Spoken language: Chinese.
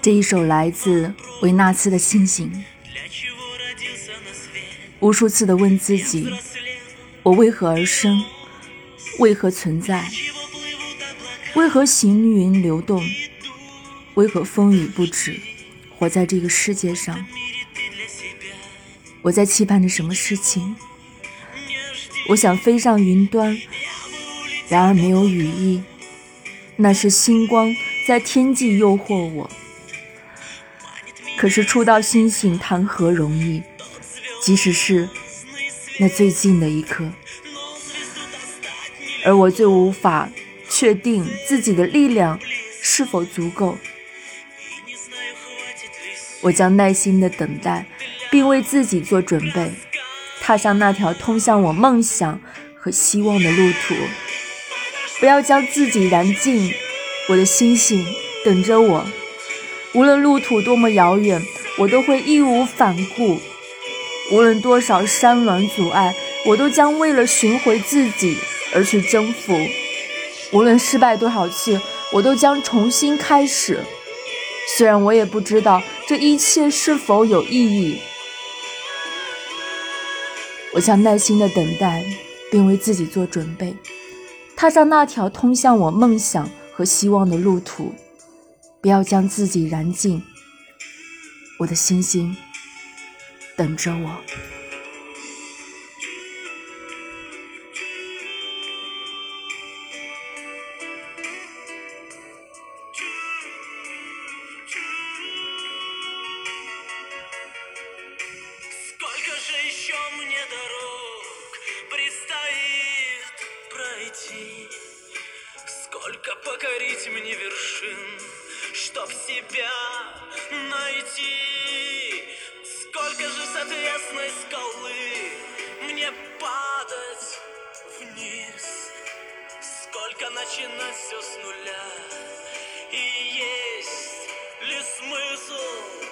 这一首来自维纳斯的《星星》，无数次的问自己：我为何而生？为何存在？为何行云流动？为何风雨不止？活在这个世界上，我在期盼着什么事情？我想飞上云端，然而没有羽翼。那是星光在天际诱惑我。可是触到星星谈何容易？即使是那最近的一刻，而我最无法确定自己的力量是否足够。我将耐心的等待，并为自己做准备，踏上那条通向我梦想和希望的路途。不要将自己燃尽，我的星星等着我。无论路途多么遥远，我都会义无反顾；无论多少山峦阻碍，我都将为了寻回自己而去征服；无论失败多少次，我都将重新开始。虽然我也不知道这一切是否有意义，我将耐心的等待，并为自己做准备，踏上那条通向我梦想和希望的路途。不要将自己燃尽，我的星星等着我。покорить мне вершин, чтоб себя найти. Сколько же с скалы мне падать вниз? Сколько начинать все с нуля? И есть ли смысл